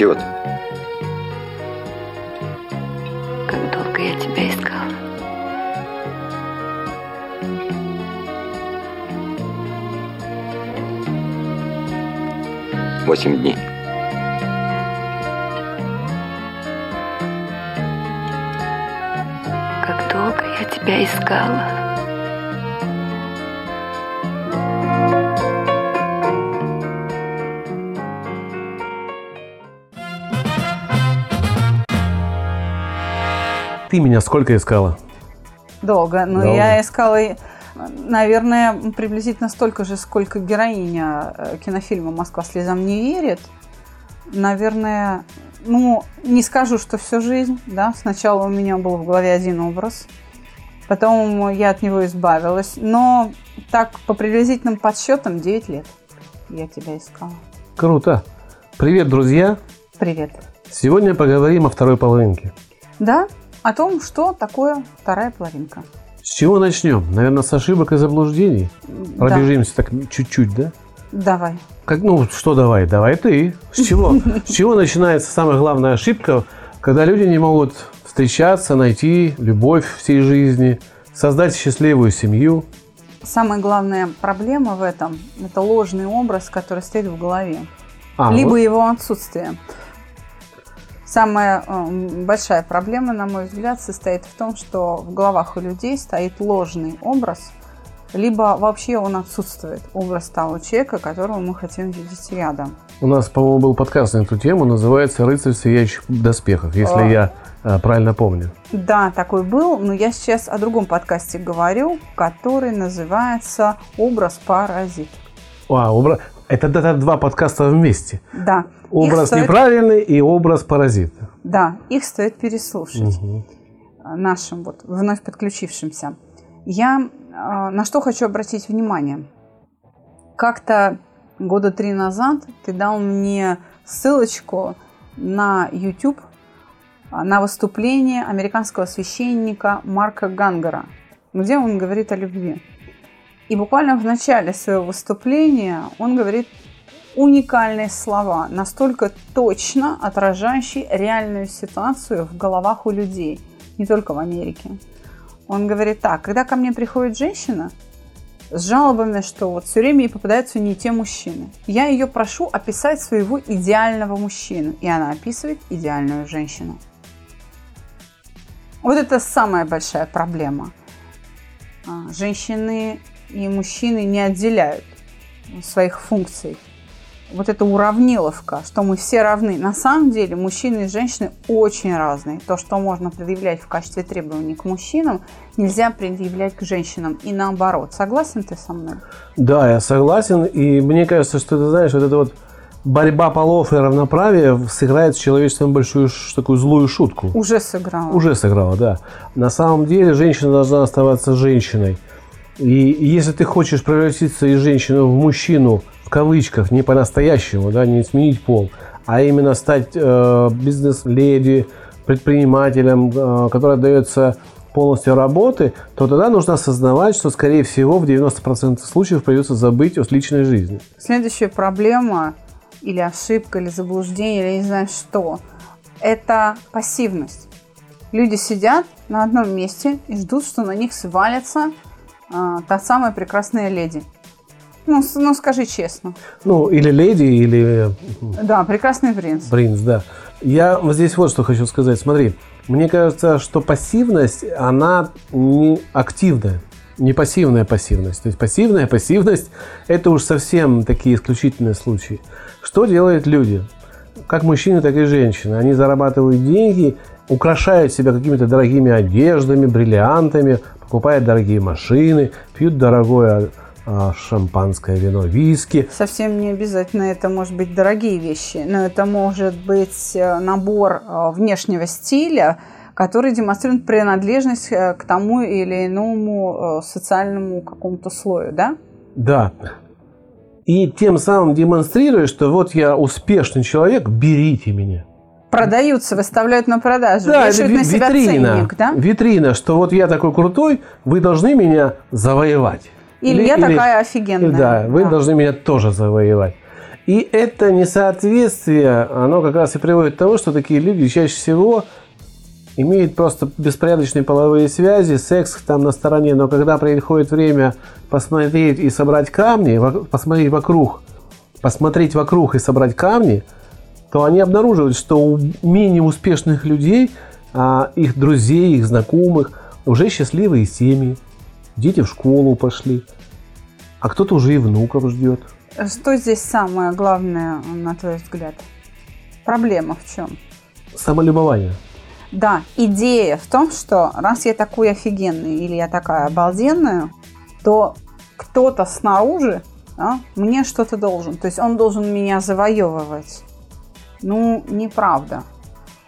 Ты? Как долго я тебя искала. Восемь дней. Как долго я тебя искала. Ты меня сколько искала? Долго. Но Долго. я искала, наверное, приблизительно столько же, сколько героиня э, кинофильма «Москва слезам не верит». Наверное, ну, не скажу, что всю жизнь, да. Сначала у меня был в голове один образ, потом я от него избавилась. Но так, по приблизительным подсчетам, 9 лет я тебя искала. Круто. Привет, друзья. Привет. Сегодня поговорим о второй половинке. Да, о том, что такое вторая половинка. С чего начнем? Наверное, с ошибок и заблуждений. Да. Пробежимся так чуть-чуть, да? Давай. Как, ну, что давай? Давай ты. С чего? С чего начинается самая главная ошибка, когда люди не могут встречаться, найти любовь всей жизни, создать счастливую семью? Самая главная проблема в этом – это ложный образ, который стоит в голове. А, либо вот. его отсутствие. Самая э, большая проблема, на мой взгляд, состоит в том, что в головах у людей стоит ложный образ, либо вообще он отсутствует, образ того человека, которого мы хотим видеть рядом. У нас, по-моему, был подкаст на эту тему, называется «Рыцарь в сияющих доспехах», если А. я э, правильно помню. Да, такой был, но я сейчас о другом подкасте говорю, который называется «Образ паразит». А, обра- Это, это два подкаста вместе. Да. Образ стоит- неправильный и образ паразита. Да, их стоит переслушать. Мгм. нашим вот вновь подключившимся. Я э, на что хочу обратить внимание. Как-то года три назад ты дал мне ссылочку на YouTube а, на выступление американского священника Марка Гангера, где он говорит о любви. И буквально в начале своего выступления он говорит уникальные слова, настолько точно отражающие реальную ситуацию в головах у людей, не только в Америке. Он говорит так, когда ко мне приходит женщина с жалобами, что вот все время ей попадаются не те мужчины, я ее прошу описать своего идеального мужчину, и она описывает идеальную женщину. Вот это самая большая проблема. А, Женщины и мужчины не отделяют своих функций. Вот эта уравниловка, что мы все равны. На самом деле мужчины и женщины очень разные. То, что можно предъявлять в качестве требований к мужчинам, нельзя предъявлять к женщинам. И наоборот. Согласен ты со мной? Да, я согласен. И мне кажется, что ты знаешь, вот эта вот борьба полов и равноправие сыграет с человечеством большую такую злую шутку. Уже сыграла. Уже сыграла, да. На самом деле женщина должна оставаться женщиной. И если ты хочешь превратиться из женщины в мужчину, в кавычках, не по-настоящему, да, не сменить пол, а именно стать э, бизнес-леди, предпринимателем, э, который отдается полностью работы, то тогда нужно осознавать, что, скорее всего, в 90% случаев придется забыть о личной жизни. Следующая проблема или ошибка, или заблуждение, или не знаю что, это пассивность. Люди сидят на одном месте и ждут, что на них свалится а, та самая прекрасная леди. Ну, с- ну, скажи честно. Ну, или леди, или Да, прекрасный принц. Принц, да. Я здесь вот что хочу сказать. Смотри, мне кажется, что пассивность, она не активная, не пассивная пассивность. То есть пассивная пассивность – это уж совсем такие исключительные случаи. Что делают люди? Как мужчины, так и женщины. Они зарабатывают деньги, украшают себя какими-то дорогими одеждами, бриллиантами, покупают дорогие машины, пьют дорогое а, шампанское, вино, виски. Совсем не обязательно это может быть дорогие вещи, но это может быть э, набор э, внешнего стиля, который демонстрирует принадлежность э, к тому или иному социальному какому-то слою, да? Да. И тем самым демонстрируя, что вот я успешный человек, берите меня. Продаются, выставляют на продажу, Да, вешают на себя витрина. ценник, да? Витрина, что вот я такой крутой, вы должны меня завоевать. Или, я такая офигенная. Да, вы должны меня тоже завоевать. И это несоответствие, оно как раз и приводит к тому, что такие люди чаще всего имеют просто беспорядочные половые связи, секс там на стороне, но когда приходит время посмотреть и собрать камни, посмотреть вокруг, посмотреть вокруг и собрать камни, то они обнаруживают, что у менее успешных людей, а, их друзей, их знакомых, уже счастливые семьи, дети в школу пошли, а кто-то уже и внуков ждет. Что здесь самое главное, на твой взгляд? Проблема в чем? Самолюбование. Да, идея в том, что раз я такой офигенный или я такая обалденная, то кто-то снаружи да, мне что-то должен. То есть он должен меня завоевывать. Ну, неправда.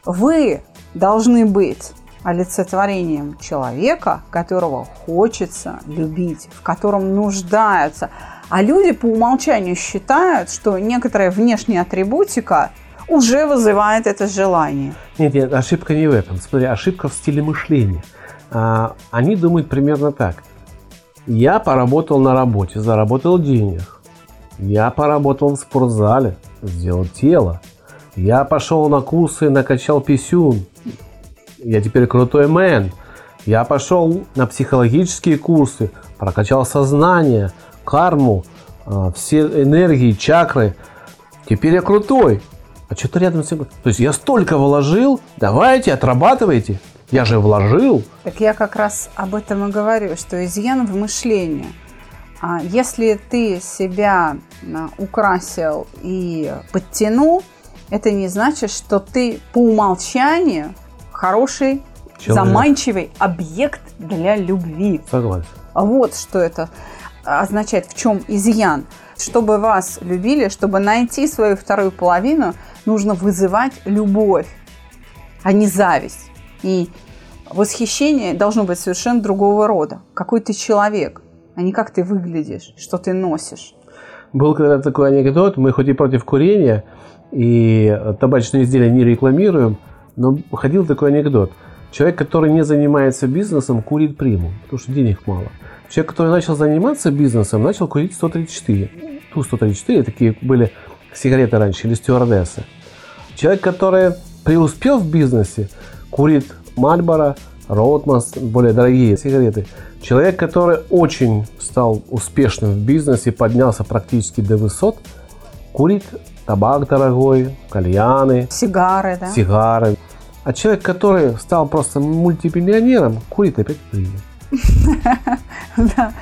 Вы должны быть олицетворением человека, которого хочется любить, в котором нуждаются. А люди по умолчанию считают, что некоторая внешняя атрибутика уже вызывает это желание. Нет, нет, ошибка не в этом. Смотри, ошибка в стиле мышления. А, они думают примерно так. Я поработал на работе, заработал денег. Я поработал в спортзале, сделал тело. Я пошел на курсы, накачал писюн. Я теперь крутой мэн. Я пошел на психологические курсы, прокачал сознание, карму, а, все энергии, чакры. Теперь я крутой. А что-то рядом с. То есть я столько вложил, давайте, отрабатывайте. Я же вложил. Так я как раз об этом и говорю, что изъян в мышлении. А Если ты себя а, украсил и подтянул, это не значит, что ты по умолчанию хороший, Человек. заманчивый объект для любви. Согласен. А Вот что это означает, в чем изъян. Чтобы вас любили, чтобы найти свою вторую половину, нужно вызывать любовь, а не зависть. И восхищение должно быть совершенно другого рода. Какой ты человек, а не как ты выглядишь, что ты носишь. Был когда такой анекдот, мы хоть и против курения, и табачные изделия не рекламируем, но ходил такой анекдот. Человек, который не занимается бизнесом, курит приму, потому что денег мало. Человек, который начал заниматься бизнесом, начал курить 134. Ту 134 такие были сигареты раньше, или стюардессы. Человек, который преуспел в бизнесе, курит Мальборо, Ротмас, более дорогие сигареты. Человек, который очень стал успешным в бизнесе, поднялся практически до высот, курит табак дорогой, кальяны, Сигары, да? сигары. А человек, который стал просто мультимиллионером, курит опять приму. Да,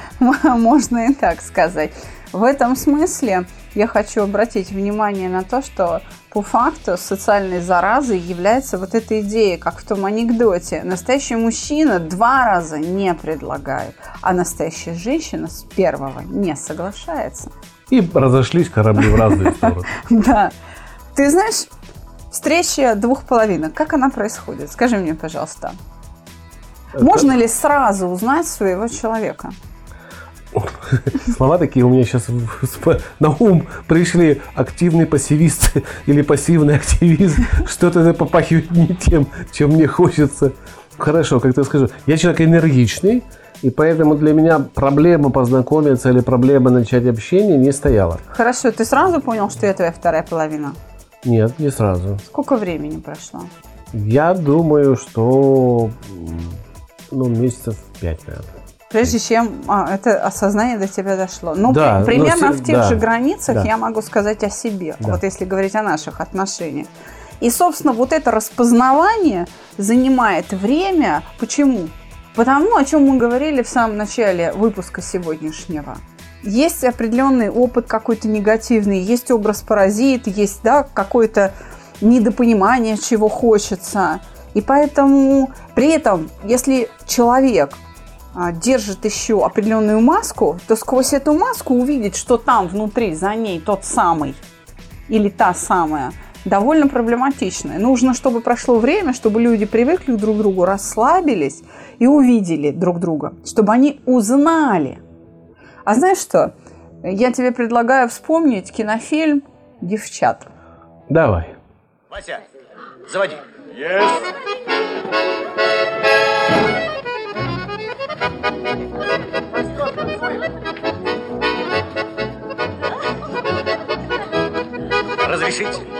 можно и так сказать. В этом смысле я хочу обратить внимание на то, что по факту социальной заразой является вот эта идея, как в том анекдоте. Настоящий мужчина два раза не предлагает, а настоящая женщина с первого не соглашается. И разошлись корабли в разные стороны. Да. Ты знаешь, встреча двух половинок, как она происходит? Скажи мне, пожалуйста. Можно ли сразу узнать своего человека? Слова такие у меня сейчас на ум пришли. Активный пассивист или пассивный активист. Что-то это попахивает не тем, чем мне хочется. Хорошо, как ты скажу. Я человек энергичный, и поэтому для меня проблема познакомиться или проблема начать общение не стояла. Хорошо, ты сразу понял, что я твоя вторая половина? Нет, не сразу. Сколько времени прошло? Я думаю, что ну, месяцев пять, наверное. Прежде чем а, это осознание до тебя дошло. Ну, Да, при- ну, примерно с- в тех да, же границах да. я могу сказать о себе, Да. вот если говорить о наших отношениях. И, собственно, вот это распознавание занимает время. Почему? Потому, о чем мы говорили в самом начале выпуска сегодняшнего. Есть определенный опыт какой-то негативный, есть образ паразит, есть да, какое-то недопонимание, чего хочется. И поэтому при этом, если человек а, держит еще определенную маску, то сквозь эту маску увидеть, что там внутри, за ней тот самый или та самая, довольно проблематично. Нужно, чтобы прошло время, чтобы люди привыкли друг к другу, расслабились и увидели друг друга, чтобы они узнали. А знаешь что? Я тебе предлагаю вспомнить кинофильм «Девчат». Давай. Вася, заводи. Есть. Разрешите?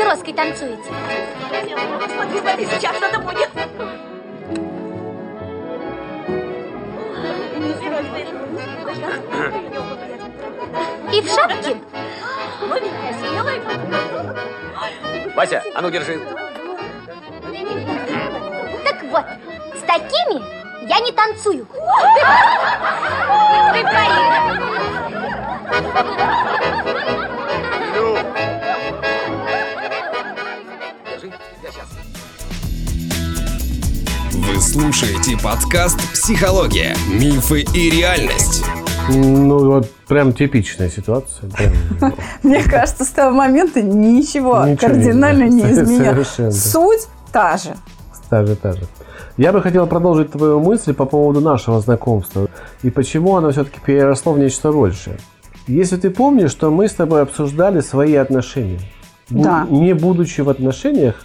Папироской танцуете? Смотри, смотри, сейчас что-то будет. И в шапке? Вася, а ну держи. Так вот, с такими я не танцую. Вы слушаете подкаст «Психология. Мифы и реальность». Ну, вот прям типичная ситуация. Прям. Мне кажется, с того момента ничего, Ничего кардинально не не изменилось. Суть та же. Та же, та же. Я бы хотел продолжить твою мысль по поводу нашего знакомства и почему оно все-таки переросло в нечто большее. Если ты помнишь, что мы с тобой обсуждали свои отношения. Да. Не будучи в отношениях,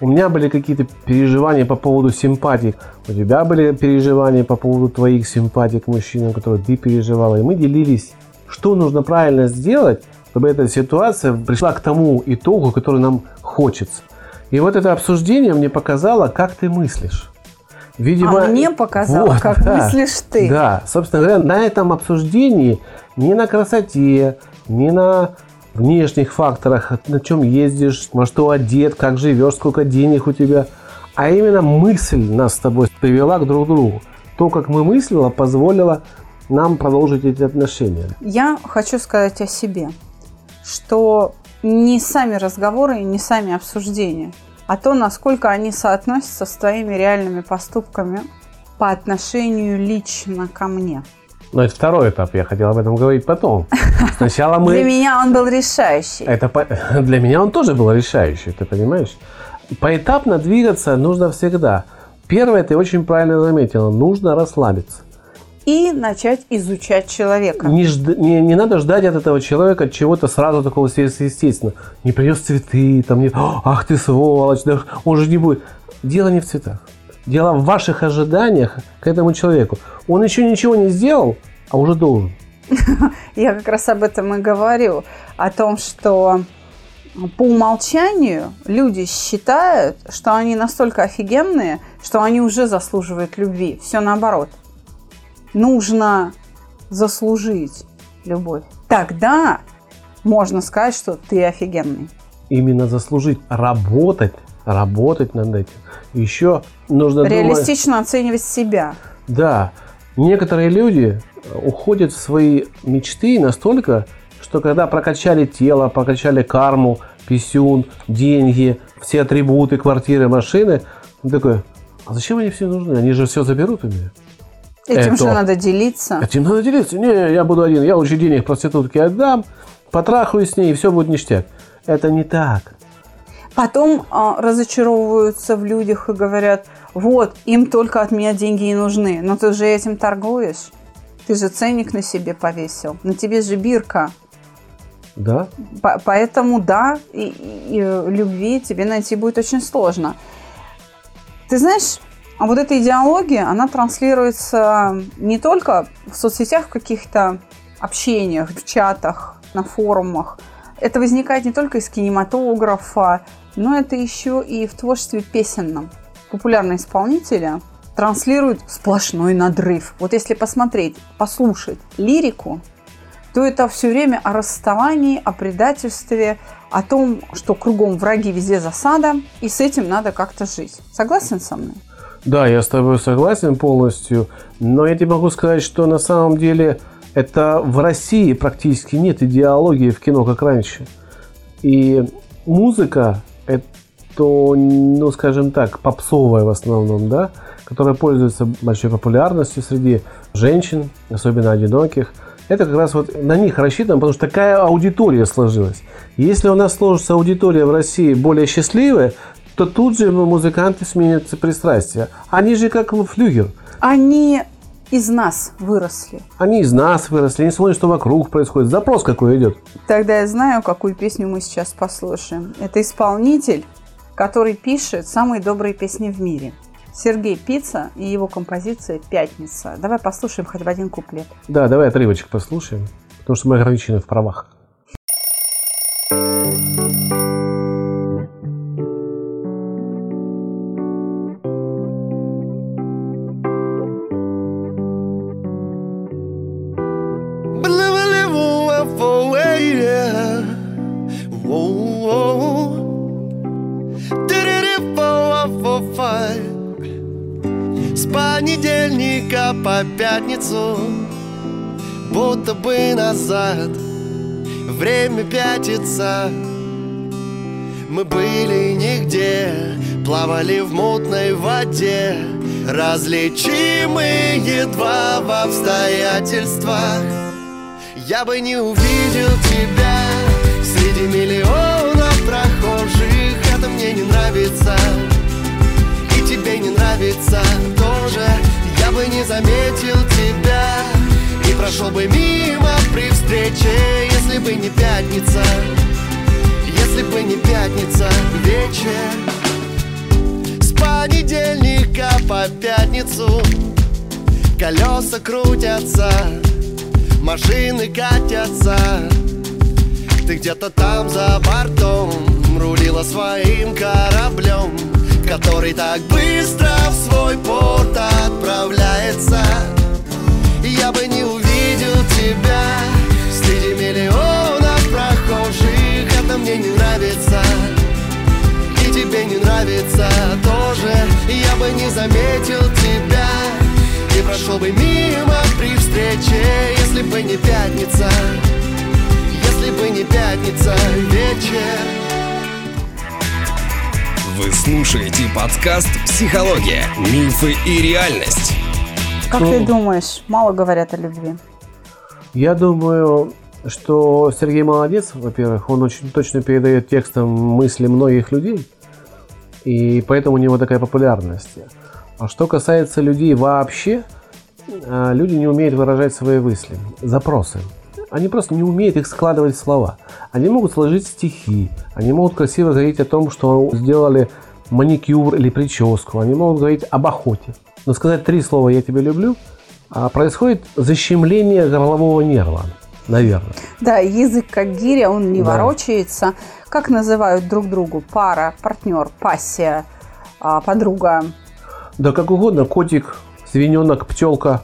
у меня были какие-то переживания по поводу симпатий. У тебя были переживания по поводу твоих симпатий к мужчинам, которые ты переживала. И мы делились, что нужно правильно сделать, чтобы эта ситуация пришла к тому итогу, который нам хочется. И вот это обсуждение мне показало, как ты мыслишь. Видимо, А мне показало, Вот, как да. мыслишь ты. Да, собственно говоря, на этом обсуждении не на красоте, не на внешних факторах, на чем ездишь, во что одет, как живешь, сколько денег у тебя, а именно мысль нас с тобой привела к друг другу. То, как мы мыслила, позволило нам продолжить эти отношения. Я хочу сказать о себе, что не сами разговоры и не сами обсуждения, а то, насколько они соотносятся с твоими реальными поступками по отношению лично ко мне. Но это второй этап, я хотел об этом говорить потом. Сначала мы... Для меня он был решающий. Это для меня он тоже был решающий, ты понимаешь? Поэтапно двигаться нужно всегда. Первое, ты очень правильно заметила, нужно расслабиться. И начать изучать человека. Не, жд- не, не надо ждать от этого человека чего-то сразу такого сверхъестественного. Не принес цветы, там не... Ах ты сволочь, да он же не будет. Дело не в цветах. Дело в ваших ожиданиях к этому человеку. Он еще ничего не сделал, а уже должен. Я как раз об этом и говорю. О том, что по умолчанию люди считают, что они настолько офигенные, что они уже заслуживают любви. Все наоборот. Нужно заслужить любовь. Тогда можно сказать, что ты офигенный. Именно заслужить, работать, работать над этим. Еще нужно думать... Реалистично оценивать себя. Да, некоторые люди уходят в свои мечты настолько, что когда прокачали тело, прокачали карму, писюн, деньги, все атрибуты, квартиры, машины, он такой, а зачем они все нужны? Они же все заберут у меня. Этим Это- же надо делиться. Этим надо делиться. Не, я буду один. Я лучше денег проститутке отдам, потрахаюсь с ней, и все будет ништяк. Это не так. Потом а, разочаровываются в людях и говорят, вот, им только от меня деньги и нужны. Но ты же этим торгуешь. Ты же ценник на себе повесил. На тебе же бирка. Да? По- поэтому да, и, и, э, любви тебе найти будет очень сложно. Ты знаешь, а вот эта идеология, она транслируется не только в соцсетях, в каких-то общениях, в чатах, на форумах. Это возникает не только из кинематографа, но это еще и в творчестве песенном. Популярные исполнители транслируют сплошной надрыв. Вот если посмотреть, послушать лирику, то это все время о расставании, о предательстве, о том, что кругом враги, везде засада, и с этим надо как-то жить. Согласен со мной? Да, я с тобой согласен полностью, но я тебе могу сказать, что на самом деле это в России практически нет идеологии в кино, как раньше. И музыка, это, ну, скажем так, попсовая в основном, да, которая пользуется большой популярностью среди женщин, особенно одиноких. Это как раз вот на них рассчитано, потому что такая аудитория сложилась. Если у нас сложится аудитория в России более счастливая, то тут же музыканты сменятся пристрастия. Они же как флюгер. Они из нас выросли. Они из нас выросли, они смотрят, что вокруг происходит. Запрос какой идет. Тогда я знаю, какую песню мы сейчас послушаем. Это исполнитель, который пишет самые добрые песни в мире. Сергей Пица и его композиция «Пятница». Давай послушаем хоть в один куплет. Да, давай отрывочек послушаем, потому что мы ограничены в правах. Пятится Мы были нигде Плавали в мутной воде. Различимы едва в обстоятельствах. Я бы не увидел тебя Среди миллионов прохожих. Это мне не нравится. И тебе не нравится тоже. Я бы не заметил тебя прошел бы мимо при встрече Если бы не пятница. Если бы не пятница вечер. С понедельника по пятницу Колеса крутятся Машины катятся. Ты где-то там за бортом Рулила своим кораблем Который так быстро в свой порт отправляется бы не заметил тебя И прошел бы мимо при встрече Если бы не пятница Если бы не пятница вечер Вы слушаете подкаст «Психология. Мифы и реальность». Как Ну. ты думаешь, мало говорят о любви? Я думаю, что Сергей молодец, во-первых, он очень точно передает текстом мысли многих людей, и поэтому у него такая популярность. А что касается людей вообще, а, люди не умеют выражать свои мысли, запросы. Они просто не умеют их складывать в слова. Они могут сложить стихи, они могут красиво говорить о том, что сделали маникюр или прическу, они могут говорить об охоте. Но сказать три слова «я тебя люблю» а происходит защемление горлового нерва, наверное. Да, язык как гиря, он не Да. ворочается. Как называют друг другу пара, партнер, пассия, а, подруга? Да как угодно, котик, свиненок, пчелка,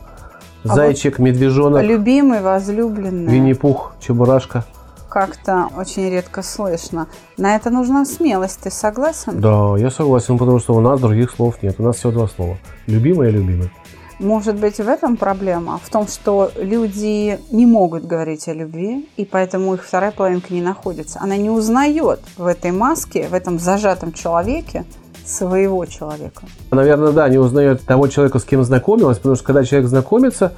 А зайчик, медвежонок, Любимый, возлюбленный. Винни-Пух, Чебурашка. Как-то очень редко слышно. На это нужна смелость, ты согласен? Да, я согласен, потому что у нас других слов нет. У нас всего два слова. Любимый и любимый. Может быть, в этом проблема? В том, что люди не могут говорить о любви, и поэтому их вторая половинка не находится. Она не узнает в этой маске, в этом зажатом человеке своего человека. Наверное, да, не узнает того человека, с кем знакомилась, потому что когда человек знакомится,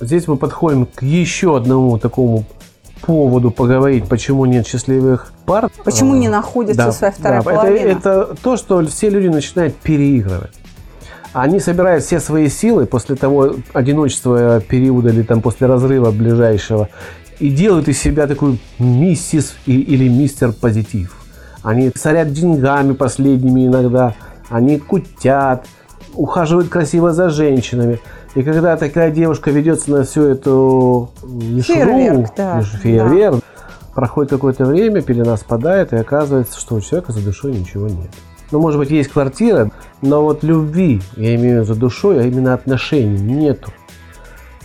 здесь мы подходим к еще одному такому поводу поговорить, почему нет счастливых пар. Почему А, не находится своя вторая это- половина? Это, то, что все люди начинают переигрывать. Они собирают все свои силы после того одиночества периода или там после разрыва ближайшего и делают из себя такую миссис или мистер позитив. Они царят деньгами последними иногда, они кутят, ухаживают красиво за женщинами. И когда такая девушка ведется на всю эту мишуру, Фейерверк, да, фейерверк, проходит какое-то время, пелена спадает, и оказывается, что у человека за душой ничего нет. Ну, может быть, есть квартира, но вот любви, я имею за душой, а именно отношений нету.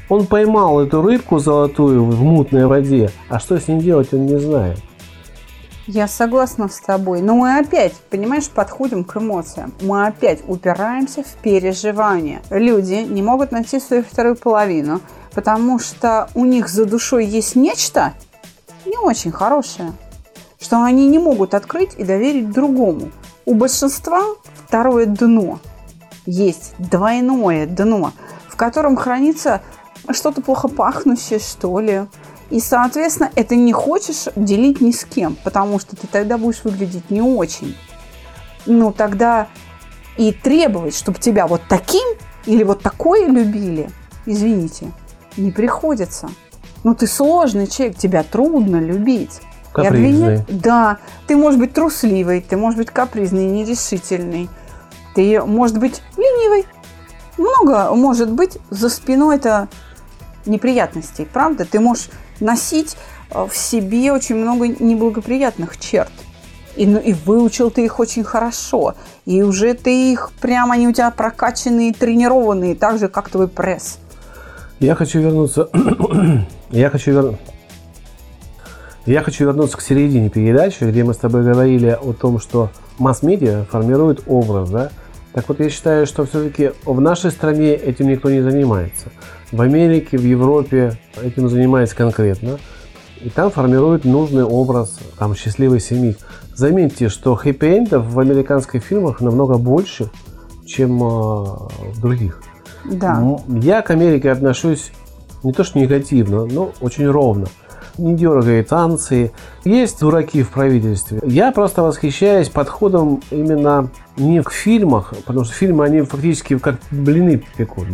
Он поймал эту рыбку золотую в мутной воде, а что с ней делать, он не знает. Я согласна с тобой. Но мы опять, понимаешь, подходим к эмоциям. Мы опять упираемся в переживания. Люди не могут найти свою вторую половину, потому что у них за душой есть нечто не очень хорошее, что они не могут открыть и доверить другому. У большинства второе дно. есть двойное дно, в котором хранится что-то плохо пахнущее, что ли. И, соответственно, это не хочешь делить ни с кем, потому что ты тогда будешь выглядеть не очень. Ну, тогда и требовать, чтобы тебя вот таким или вот такое любили, извините, не приходится. Ну, ты сложный человек, тебя трудно любить. И Капризный. обвинять- Да, ты можешь быть трусливый, ты можешь быть капризный, нерешительный, ты может быть ленивый. Много может быть за спиной это неприятностей, правда? Ты можешь носить э, в себе очень много неблагоприятных черт. И, ну, и выучил ты их очень хорошо. И уже ты их прямо, они у тебя прокачанные, тренированные, так же, как твой пресс. Я хочу вернуться. Я хочу вер... Я хочу вернуться к середине передачи, где мы с тобой говорили о том, что масс-медиа формирует образ, да? Так вот, я считаю, что все-таки в нашей стране этим никто не занимается. В Америке, в Европе этим занимается конкретно. И там формирует нужный образ там, счастливой семьи. Заметьте, что хэппи-эндов в американских фильмах намного больше, чем э, в других. Да. М, Я к Америке отношусь не то что негативно, но очень ровно. Не дергая танцы. Есть дураки в правительстве. Я просто восхищаюсь подходом именно не к фильмах, потому что фильмы, они фактически как блины пекут,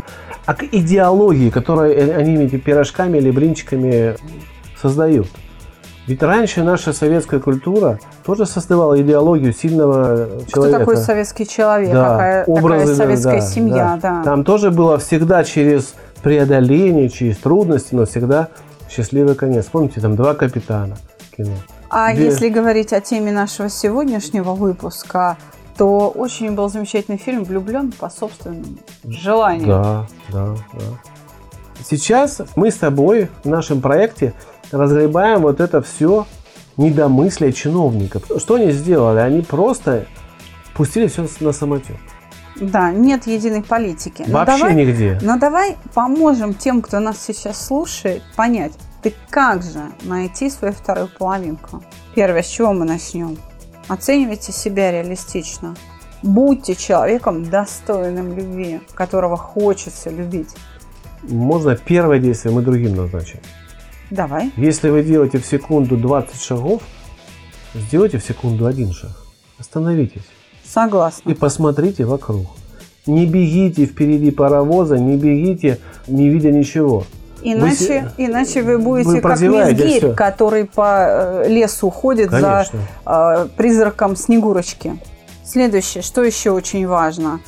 а к идеологии, которую они этими пирожками или блинчиками создают. Ведь раньше наша советская культура тоже создавала идеологию сильного человека. такой советский человек? Да, какая, такая образы, да, советская да, семья? Да. Там тоже было всегда через преодоление, через трудности, но всегда счастливый конец. Помните, там два капитана кино. А Где- если говорить о теме нашего сегодняшнего выпуска, то очень был замечательный фильм «Влюблен по собственному желанию». Да, да, да. Сейчас мы с тобой в нашем проекте разгребаем вот это все недомыслие чиновников. Что они сделали? Они просто пустили все на самотек. Да, нет единой политики. Но Вообще давай, нигде. но давай поможем тем, кто нас сейчас слушает, понять, ты как же найти свою вторую половинку. Первое, с чего мы начнем? Оценивайте себя реалистично. Будьте человеком, достойным любви, которого хочется любить. Можно первое действие мы другим назначим. Давай. Если вы делаете в секунду 20 шагов, сделайте в секунду один шаг. Остановитесь Согласна. и посмотрите вокруг. Не бегите впереди паровоза, не бегите, не видя ничего. Иначе, се- иначе вы будете вы как мизгирь, который по э, лесу ходит Конечно. за э, призраком Снегурочки. Следующее, что еще очень важно.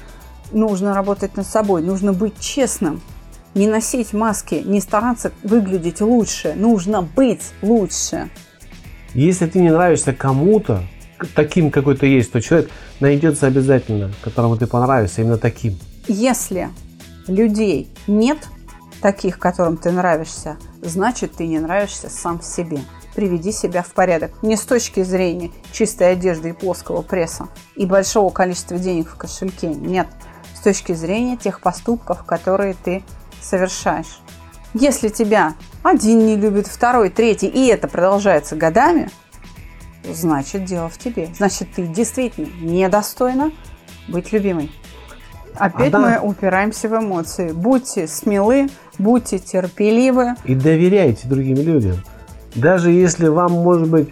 Нужно работать над собой, нужно быть честным. Не носить маски, не стараться выглядеть лучше. Нужно быть лучше. Если ты не нравишься кому-то, таким какой ты есть, то человек найдется обязательно, которому ты понравишься именно таким. Если людей нет, таких, которым ты нравишься, значит, ты не нравишься сам себе. Приведи себя в порядок. Не с точки зрения чистой одежды и плоского пресса и большого количества денег в кошельке. Нет. С точки зрения тех поступков, которые ты совершаешь. Если тебя один не любит, второй, третий, и это продолжается годами, значит, дело в тебе. Значит, ты действительно недостойна быть любимой. Опять А да. мы упираемся в эмоции. Будьте смелы, будьте терпеливы. И доверяйте другим людям. Даже если вам, может быть,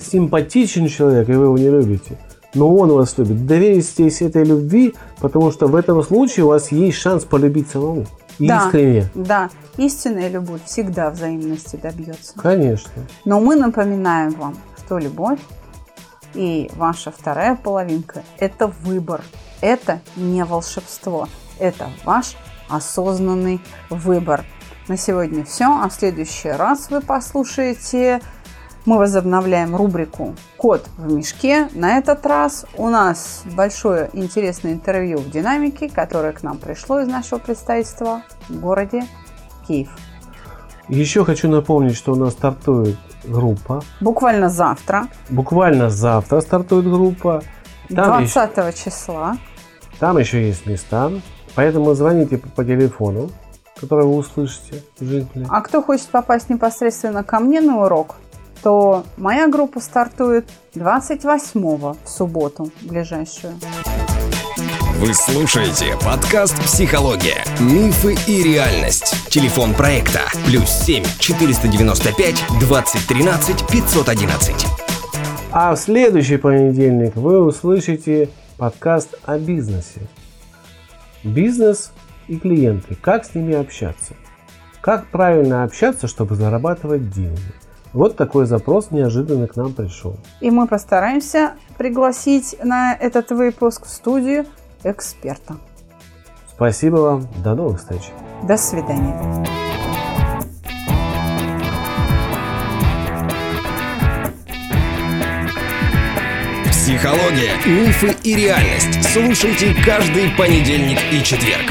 симпатичен человек, и вы его не любите, но он вас любит, доверитесь этой любви, потому что в этом случае у вас есть шанс полюбить самому. Да. Искренне. Да, истинная любовь всегда взаимности добьется. Конечно. Но мы напоминаем вам, что любовь и ваша вторая половинка – это выбор. Это не волшебство. Это ваш осознанный выбор. На сегодня все. А в следующий раз вы послушаете мы возобновляем рубрику «Кот в мешке». На этот раз у нас большое интересное интервью в «Динамике», которое к нам пришло из нашего представительства в городе Киев. Еще хочу напомнить, что у нас стартует группа. Буквально завтра, Буквально завтра стартует группа. Там, еще, 20 числа, там еще есть места. Поэтому звоните по, телефону, который вы услышите джингле. А кто хочет попасть непосредственно ко мне на урок, то моя группа стартует 28 в субботу ближайшую. Вы слушаете подкаст «Психология. Мифы и реальность». Телефон проекта «Плюс 7 495 2013 511». А в следующий понедельник вы услышите подкаст о бизнесе. Бизнес и клиенты. Как с ними общаться? Как правильно общаться, чтобы зарабатывать деньги? Вот такой запрос неожиданно к нам пришел. И мы постараемся пригласить на этот выпуск в студию эксперта. Спасибо вам. До новых встреч. До свидания. Психология, мифы и реальность. Слушайте каждый понедельник и четверг.